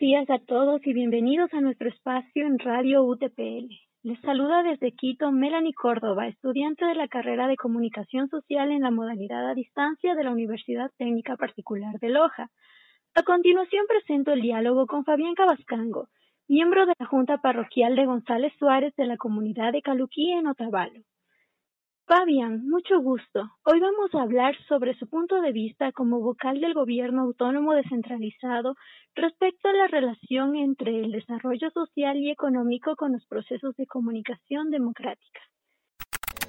Días a todos y bienvenidos a nuestro espacio en Radio UTPL. Les saluda desde Quito Melanie Córdoba, estudiante de la carrera de Comunicación Social en la modalidad a distancia de la Universidad Técnica Particular de Loja. A continuación presento el diálogo con Fabián Cabascango, miembro de la Junta Parroquial de González Suárez de la comunidad de Caluquí en Otavalo. Fabián, mucho gusto. Hoy vamos a hablar sobre su punto de vista como vocal del gobierno autónomo descentralizado respecto a la relación entre el desarrollo social y económico con los procesos de comunicación democrática.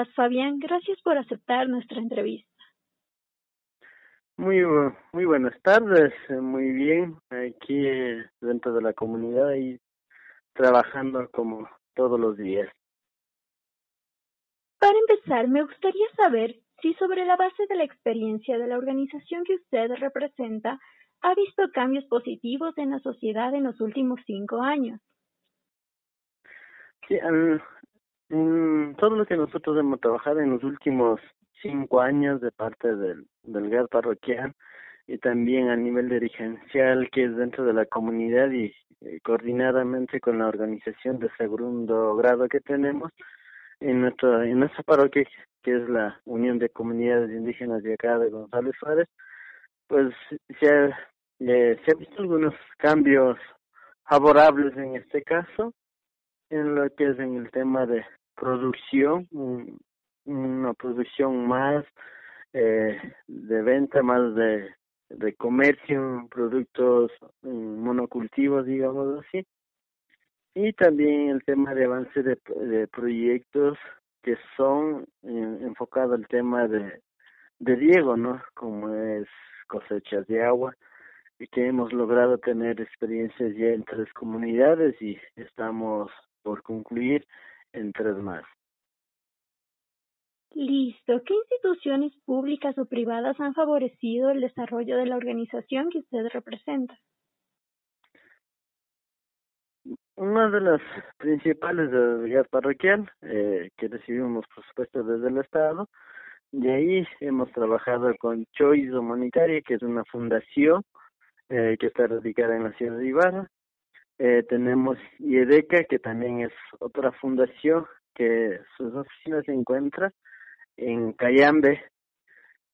Estás, Fabián? Gracias por aceptar nuestra entrevista. Muy, muy buenas tardes, eh, muy bien, aquí eh, dentro de la comunidad y trabajando como todos los días. Para empezar, me gustaría saber si sobre la base de la experiencia de la organización que usted representa, ha visto cambios positivos en la sociedad en los últimos cinco años. Sí, en todo lo que nosotros hemos trabajado en los últimos cinco años de parte del, del GAR parroquial y también a nivel dirigencial que es dentro de la comunidad y eh, coordinadamente con la organización de segundo grado que tenemos en nuestra en nuestra parroquia que es la Unión de Comunidades Indígenas de acá de González Suárez pues se ha, eh, se ha visto algunos cambios favorables en este caso en lo que es en el tema de producción, una producción más eh, de venta, más de, de comercio, productos monocultivos, digamos así. Y también el tema de avance de, de proyectos que son eh, enfocados al tema de, de riego, ¿no? Como es cosechas de agua y que hemos logrado tener experiencias ya en tres comunidades y estamos por concluir en tres más. Listo. ¿Qué instituciones públicas o privadas han favorecido el desarrollo de la organización que usted representa? Una de las principales de la parroquial eh, que recibimos, por supuesto, desde el Estado. De ahí hemos trabajado con Choice Humanitaria, que es una fundación eh, que está radicada en la ciudad de Ibarra. Eh, tenemos IEDECA, que también es otra fundación que sus oficinas se encuentran en Cayambe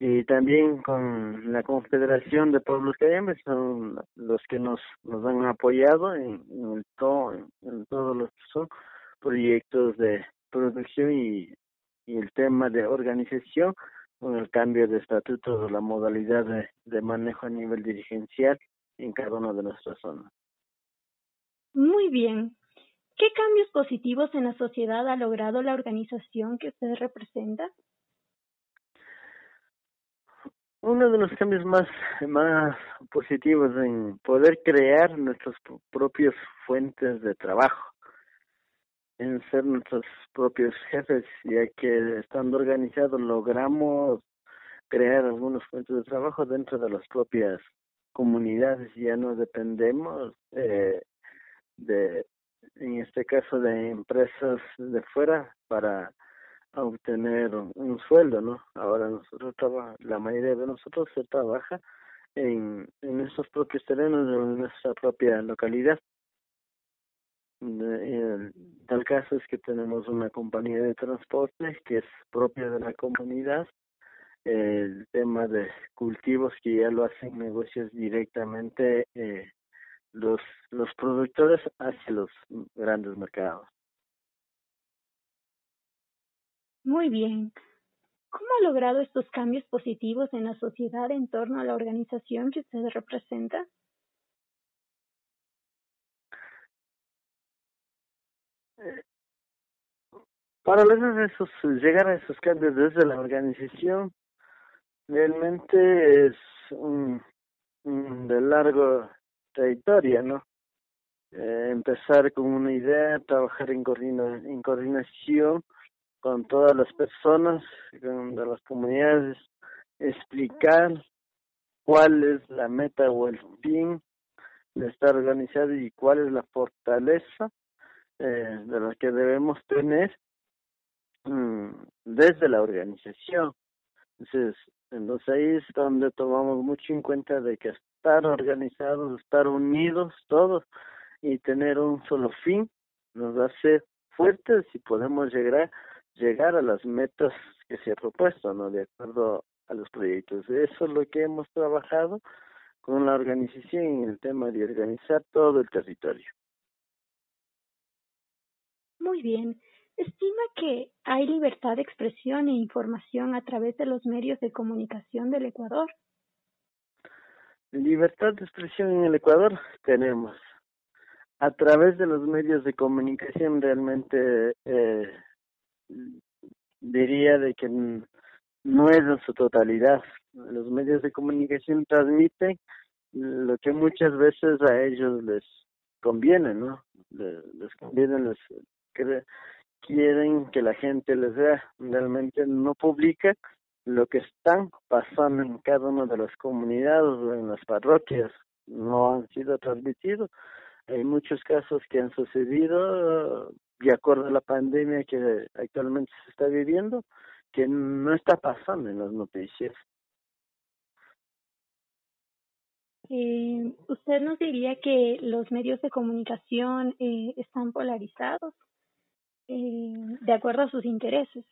y también con la Confederación de Pueblos Cayambe son los que nos, nos han apoyado en, en, todo, en todos los son proyectos de producción y, y el tema de organización con el cambio de estatutos o la modalidad de, de manejo a nivel dirigencial en cada una de nuestras zonas. Muy bien. ¿Qué cambios positivos en la sociedad ha logrado la organización que usted representa? Uno de los cambios más, más positivos en poder crear nuestras propias fuentes de trabajo, en ser nuestros propios jefes, ya que estando organizados logramos crear algunas fuentes de trabajo dentro de las propias comunidades, ya no dependemos eh, de, en este caso, de empresas de fuera para obtener un, sueldo, ¿no? Ahora nosotros la mayoría de nosotros se trabaja en, en nuestros propios terrenos, en nuestra propia localidad. El, tal caso es que tenemos una compañía de transporte que es propia de la comunidad el tema de cultivos que ya lo hacen negocios directamente eh, los los productores hacia los grandes mercados. Muy bien. ¿Cómo ha logrado estos cambios positivos en la sociedad en torno a la organización que usted representa? Para lograr esos, llegar a esos cambios desde la organización, realmente es un, de largo trayectoria, ¿no? Eh, empezar con una idea, trabajar en, coordina, en coordinación con todas las personas, con de las comunidades, explicar cuál es la meta o el fin de estar organizado y cuál es la fortaleza eh, de la que debemos tener Mm, desde la organización. Entonces, entonces ahí es donde tomamos mucho en cuenta de que estar organizados, estar unidos todos y tener un solo fin nos hace fuertes y podemos llegar llegar a las metas que se ha propuesto, ¿no? De acuerdo a los proyectos. Eso es lo que hemos trabajado con la organización en el tema de organizar todo el territorio. Muy bien. Estima que hay libertad de expresión e información a través de los medios de comunicación del Ecuador. Libertad de expresión en el Ecuador tenemos. A través de los medios de comunicación realmente eh, diría de que no es en su totalidad. Los medios de comunicación transmiten lo que muchas veces a ellos les conviene, ¿no? Les, les conviene, les, quieren que la gente les vea, realmente no publica lo que están pasando en cada una de las comunidades o en las parroquias, no han sido transmitidos. Hay muchos casos que han sucedido de acuerdo a la pandemia que actualmente se está viviendo, que no está pasando en las noticias. Eh, ¿Usted nos diría que los medios de comunicación eh, están polarizados? eh, de acuerdo a sus intereses.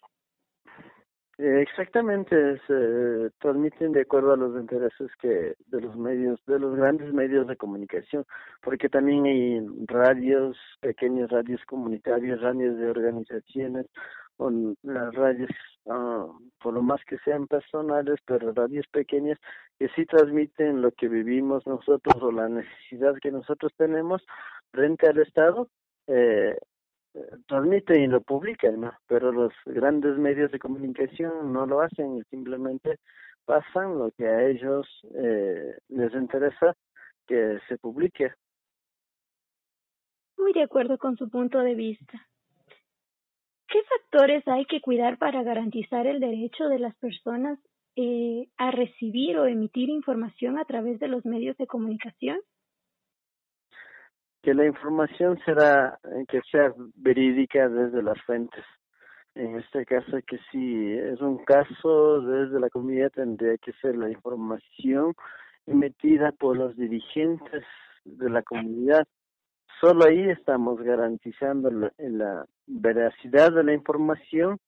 Eh, exactamente, se transmiten de acuerdo a los intereses que de los medios, de los grandes medios de comunicación, porque también hay radios, pequeñas radios comunitarias, radios de organizaciones, o las radios, uh, por lo más que sean personales, pero radios pequeñas que sí transmiten lo que vivimos nosotros o la necesidad que nosotros tenemos frente al Estado, eh, transmiten y lo publican, ¿no? Pero los grandes medios de comunicación no lo hacen, simplemente pasan lo que a ellos eh, les interesa que se publique. Muy de acuerdo con su punto de vista. ¿Qué factores hay que cuidar para garantizar el derecho de las personas eh, a recibir o emitir información a través de los medios de comunicación? Que la información será eh, que sea verídica desde las fuentes. En este caso que si es un caso desde la comunidad tendría que ser la información emitida por los dirigentes de la comunidad. Solo ahí estamos garantizando la, la veracidad de la información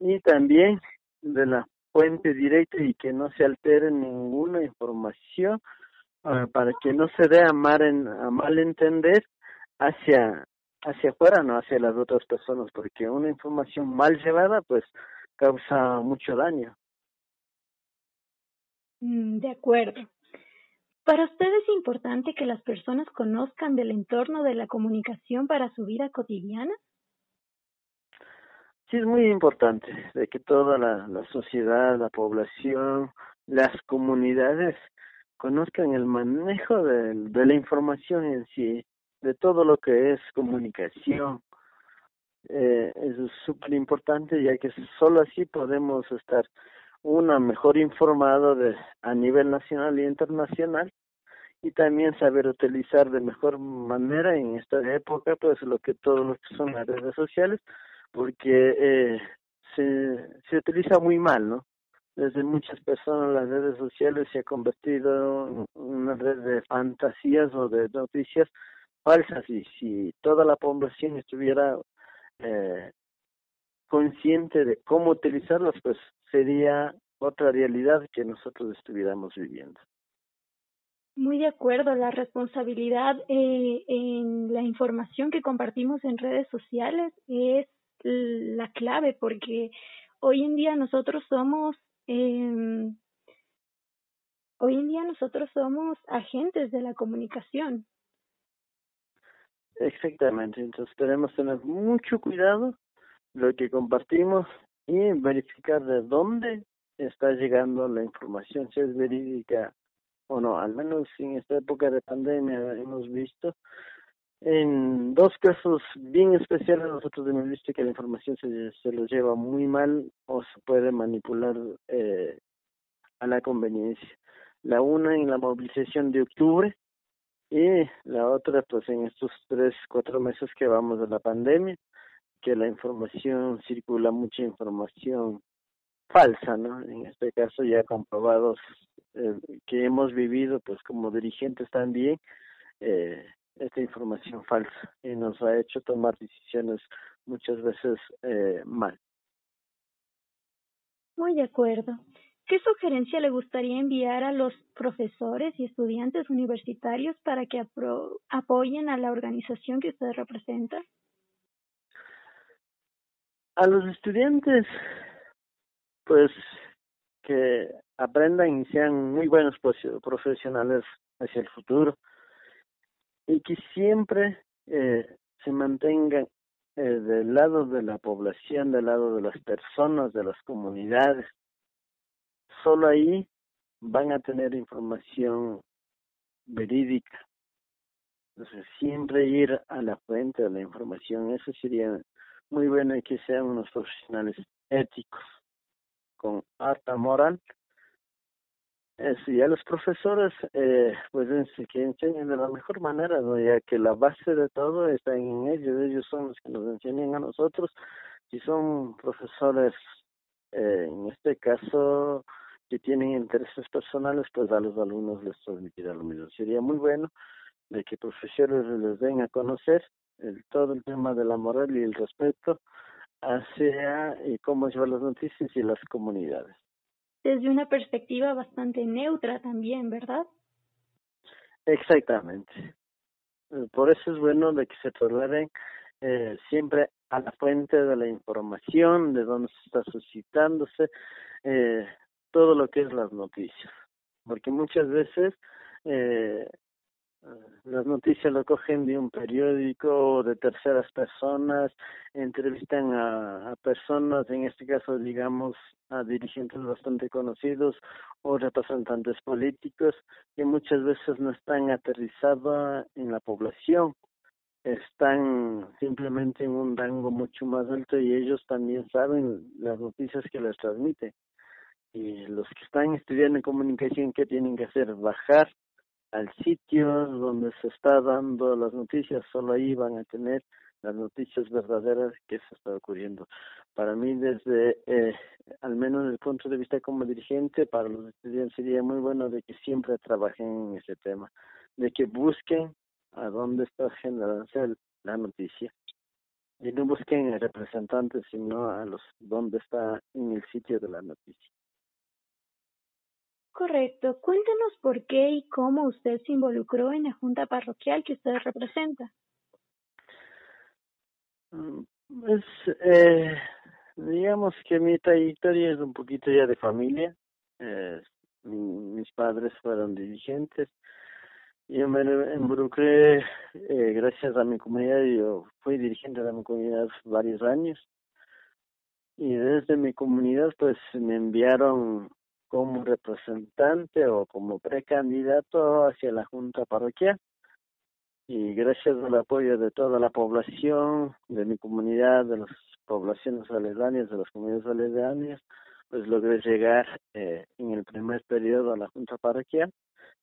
y también de la fuente directa y que no se altere ninguna información Ah, para que no se dé a mal, en, a mal entender hacia hacia afuera, no hacia las otras personas, porque una información mal llevada pues causa mucho daño. Mm, de acuerdo. ¿Para usted es importante que las personas conozcan del entorno de la comunicación para su vida cotidiana? Sí, es muy importante de que toda la, la sociedad, la población, las comunidades conozcan el manejo de, la información en sí, de todo lo que es comunicación. Eh, eso es súper importante ya que solo así podemos estar una mejor informado de a nivel nacional y internacional y también saber utilizar de mejor manera en esta época pues lo que todo lo que son las redes sociales porque eh, se se utiliza muy mal no desde muchas personas las redes sociales se ha convertido en una red de fantasías o de noticias falsas y si toda la población estuviera eh, consciente de cómo utilizarlas pues sería otra realidad que nosotros estuviéramos viviendo. Muy de acuerdo, la responsabilidad eh, en la información que compartimos en redes sociales es la clave porque hoy en día nosotros somos eh, hoy en día nosotros somos agentes de la comunicación. Exactamente, entonces tenemos que tener mucho cuidado lo que compartimos y verificar de dónde está llegando la información, si es verídica o no. Al menos en esta época de pandemia hemos visto en dos casos bien especiales nosotros hemos visto que la información se, se lo lleva muy mal o se puede manipular eh, a la conveniencia. La una en la movilización de octubre y la otra pues en estos tres, cuatro meses que vamos de la pandemia, que la información circula mucha información falsa, ¿no? En este caso ya comprobados eh, que hemos vivido, pues como dirigentes también, eh, esta información falsa y nos ha hecho tomar decisiones muchas veces eh, mal. Muy de acuerdo. ¿Qué sugerencia le gustaría enviar a los profesores y estudiantes universitarios para que apoyen a la organización que usted representa? A los estudiantes pues que aprendan y sean muy buenos profesionales hacia el futuro y que siempre eh, se mantengan eh, del lado de la población, del lado de las personas, de las comunidades. Solo ahí van a tener información verídica. Entonces, siempre ir a la fuente de la información, eso sería muy bueno que sean unos profesionales éticos con alta moral. Eso, y a los profesores, eh, pues que enseñen de la mejor manera, ya que la base de todo está en ellos, ellos son los que nos enseñan a nosotros. Si son profesores, eh, en este caso, que tienen intereses personales, pues a los alumnos les transmitirá lo mismo. Sería muy bueno de que profesores les den a conocer el, todo el tema de la moral y el respeto hacia y cómo llevar las noticias y las comunidades. Desde una perspectiva bastante neutra también, ¿verdad? Exactamente. Eh, por eso es bueno de que se trasladen eh, siempre a la fuente de la información, de dónde se está suscitándose eh, todo lo que es las noticias. Porque muchas veces eh, las noticias lo cogen de un periódico o de terceras personas, entrevistan a, personas, en este caso digamos a dirigentes bastante conocidos o representantes políticos que muchas veces no están aterrizados en la población, están simplemente en un rango mucho más alto y ellos también saben las noticias que les transmiten. Y los que están estudiando comunicación, ¿qué tienen que hacer? Bajar al sitio donde se está dando las noticias, solo ahí van a tener las noticias verdaderas que se está ocurriendo. Para mí, desde, eh, al menos desde el punto de vista como dirigente, para los estudiantes sería muy bueno de que siempre trabajen en ese tema, de que busquen a dónde está generándose la noticia y no busquen representantes, sino a los dónde está en el sitio de la noticia. Correcto. Cuéntenos por qué y cómo usted se involucró en la junta parroquial que usted representa. Mm, pues, eh, digamos que mi trayectoria es un poquito ya de familia. Eh, mis padres fueron dirigentes. Yo me involucré eh, gracias a mi comunidad. Yo fui dirigente de mi comunidad varios años. Y desde mi comunidad, pues me enviaron como representante o como precandidato hacia la Junta Parroquial. Y gracias al apoyo de toda la población, de mi comunidad, de las poblaciones aledañas, de las comunidades aledañas, pues logré llegar eh, en el primer periodo a la Junta Parroquial.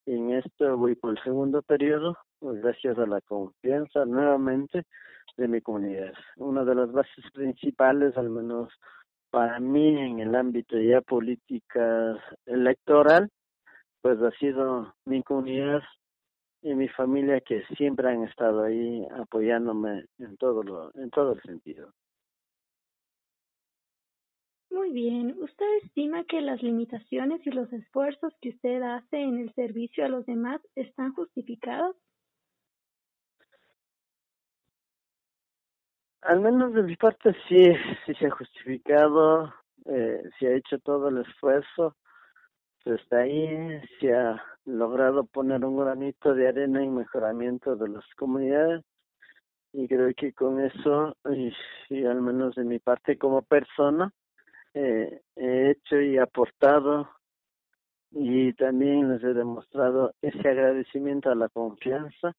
Y en esto voy por el segundo periodo, pues gracias a la confianza nuevamente de mi comunidad. Una de las bases principales, al menos para mí en el ámbito ya política electoral, pues ha sido mi comunidad y mi familia que siempre han estado ahí apoyándome en todo lo, en todo el sentido. Muy bien. ¿Usted estima que las limitaciones y los esfuerzos que usted hace en el servicio a los demás están justificados? Al menos de mi parte sí, sí se ha justificado, eh, se ha hecho todo el esfuerzo, pues está ahí, se ha logrado poner un granito de arena en mejoramiento de las comunidades. Y creo que con eso, y, al menos de mi parte como persona, eh, he hecho y aportado. Y también les he demostrado ese agradecimiento a la confianza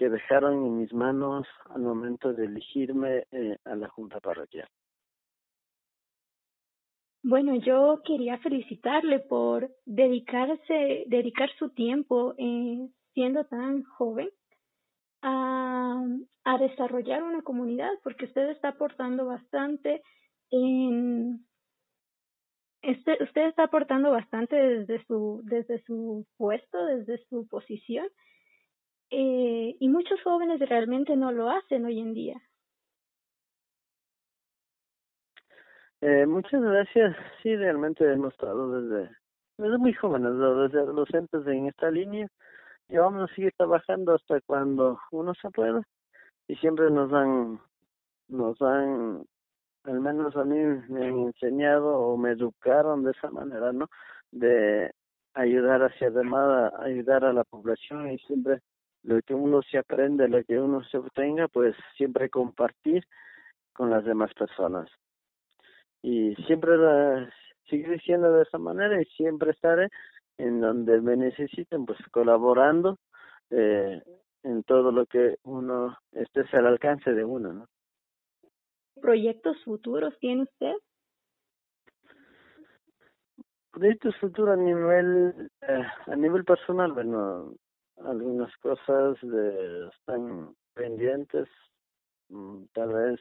que dejaron en mis manos al momento de elegirme eh, a la Junta Parroquial. Bueno, yo quería felicitarle por dedicarse, dedicar su tiempo eh, siendo tan joven a, a desarrollar una comunidad, porque usted está aportando bastante en este, usted está aportando bastante desde su desde su puesto, desde su posición eh, y muchos jóvenes realmente no lo hacen hoy en día. Eh, muchas gracias. Sí, realmente hemos estado desde, desde muy jóvenes, desde adolescentes en esta línea y vamos a seguir trabajando hasta cuando uno se pueda y siempre nos han, nos han, al menos a mí me han enseñado o me educaron de esa manera, ¿no? De ayudar hacia además, ayudar a la población y siempre lo que uno se aprende, lo que uno se obtenga, pues siempre compartir con las demás personas. Y siempre la, seguir siendo de esa manera y siempre estaré en donde me necesiten, pues colaborando eh, en todo lo que uno esté al alcance de uno, ¿no? ¿Proyectos futuros tiene usted? Proyectos futuros a nivel eh, a nivel personal, bueno, algunas cosas de, están pendientes, mm, tal vez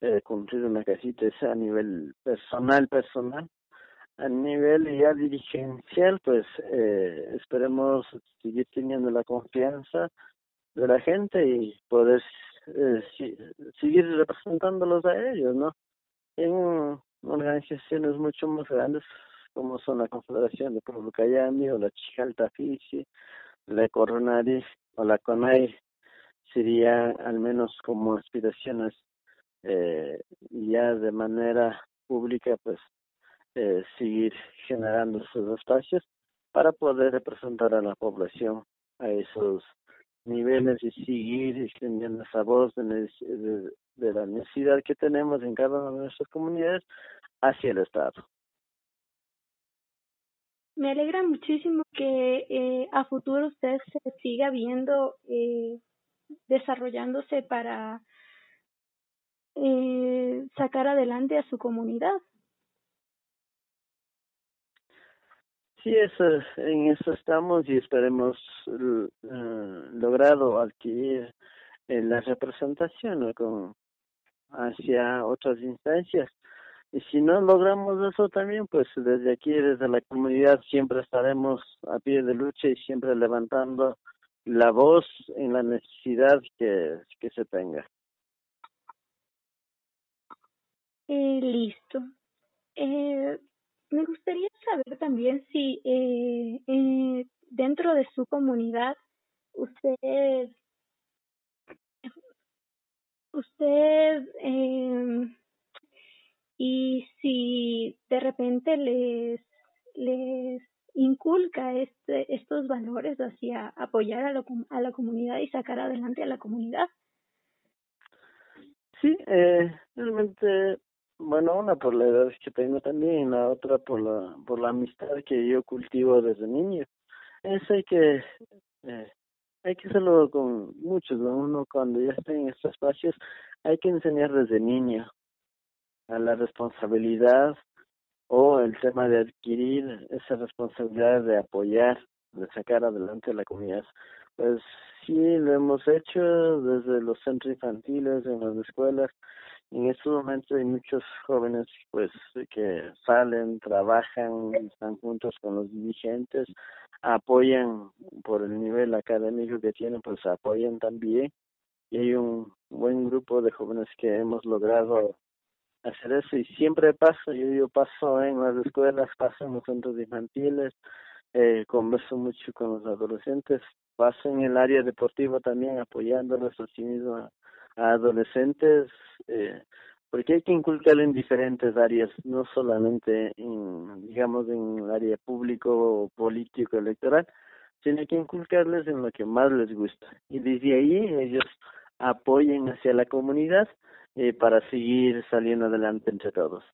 eh, cumplir una casita a nivel personal, personal. A nivel ya dirigencial, pues eh, esperemos seguir teniendo la confianza de la gente y poder eh, seguir representándolos a ellos, ¿no? En organizaciones mucho más grandes como son la Confederación de Pueblo Cayami o la Chijalta Fisi, la Coronaris o la CONAI sería al menos como aspiraciones eh, ya de manera pública pues eh, seguir generando esos espacios para poder representar a la población a esos niveles y seguir extendiendo esa voz de, de la necesidad que tenemos en cada una de nuestras comunidades hacia el Estado. Me alegra muchísimo que eh, a futuro usted se siga viendo eh, desarrollándose para eh, sacar adelante a su comunidad. Sí, eso, en eso estamos y esperemos uh, logrado adquirir la representación con hacia otras instancias y si no logramos eso también, pues desde aquí, desde la comunidad, siempre estaremos a pie de lucha y siempre levantando la voz en la necesidad que, que se tenga. Eh, listo. Eh, me gustaría saber también si eh, eh, dentro de su comunidad usted usted eh, y si de repente les, les inculca este, estos valores hacia apoyar a, a la comunidad y sacar adelante a la comunidad. Sí, eh, realmente, bueno, una por la edad que tengo también y la otra por la, por la amistad que yo cultivo desde niño. Eso hay que, eh, hay que hacerlo con muchos, uno cuando ya está en estos espacios, hay que enseñar desde niño a la responsabilidad o el tema de adquirir esa responsabilidad de apoyar, de sacar adelante la comunidad. Pues sí, lo hemos hecho desde los centros infantiles, en las escuelas. En estos momentos hay muchos jóvenes pues que salen, trabajan, están juntos con los dirigentes, apoyan por el nivel académico que tienen, pues apoyan también. Y hay un buen grupo de jóvenes que hemos logrado hacer eso y siempre paso, yo, yo paso en las escuelas, paso en los centros infantiles, eh, converso mucho con los adolescentes, paso en el área deportiva también apoyándolos así mismo a, adolescentes, eh, porque hay que inculcar en diferentes áreas, no solamente en, digamos, en el área público político electoral, sino que inculcarles en lo que más les gusta. Y desde ahí ellos apoyen hacia la comunidad eh, para seguir saliendo adelante entre todos.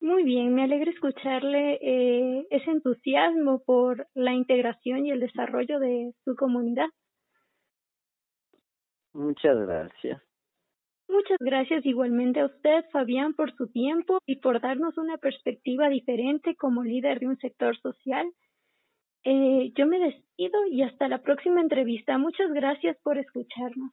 Muy bien, me alegra escucharle eh, ese entusiasmo por la integración y el desarrollo de su comunidad. Muchas gracias. Muchas gracias igualmente a usted, Fabián, por su tiempo y por darnos una perspectiva diferente como líder de un sector social. Eh, yo me despido y hasta la próxima entrevista. Muchas gracias por escucharnos.